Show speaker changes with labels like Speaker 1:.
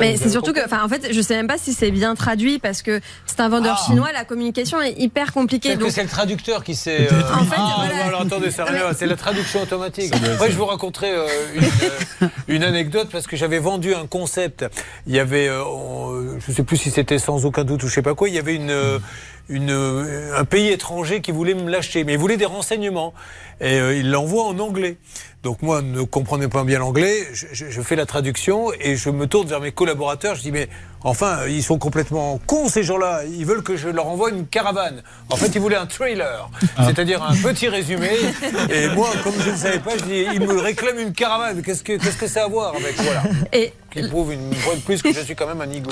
Speaker 1: Mais c'est surtout que, enfin, en fait, je sais même pas si c'est bien traduit parce que c'est un vendeur
Speaker 2: Ah.
Speaker 1: chinois. La communication est hyper compliquée.
Speaker 2: Peut-être que
Speaker 1: Donc,
Speaker 2: c'est le traducteur qui s'est.
Speaker 1: Oui. En fait,
Speaker 2: ah,
Speaker 1: voilà.
Speaker 2: alors attendez, c'est la traduction automatique. Après, je vous raconterai euh, une, euh, une anecdote parce que j'avais vendu un concept. Il y avait, euh, je ne sais plus si c'était sans aucun doute ou je sais pas quoi, il y avait une. Euh, Une, un pays étranger qui voulait me l'acheter, mais il voulait des renseignements. Et euh, il l'envoie en anglais. Donc moi, ne comprenais pas bien l'anglais, je, je- je fais la traduction et je me tourne vers mes collaborateurs. Je dis mais enfin, ils sont complètement cons ces gens-là. Ils veulent que je leur envoie une caravane. En fait, ils voulaient un trailer, c'est-à-dire un petit résumé. Et moi, comme je ne savais pas, je dis ils me réclament une caravane. Qu'est-ce que qu'est-ce que ça a à voir avec voilà
Speaker 1: et
Speaker 2: Qui prouve une fois de plus que je suis quand même un nigo.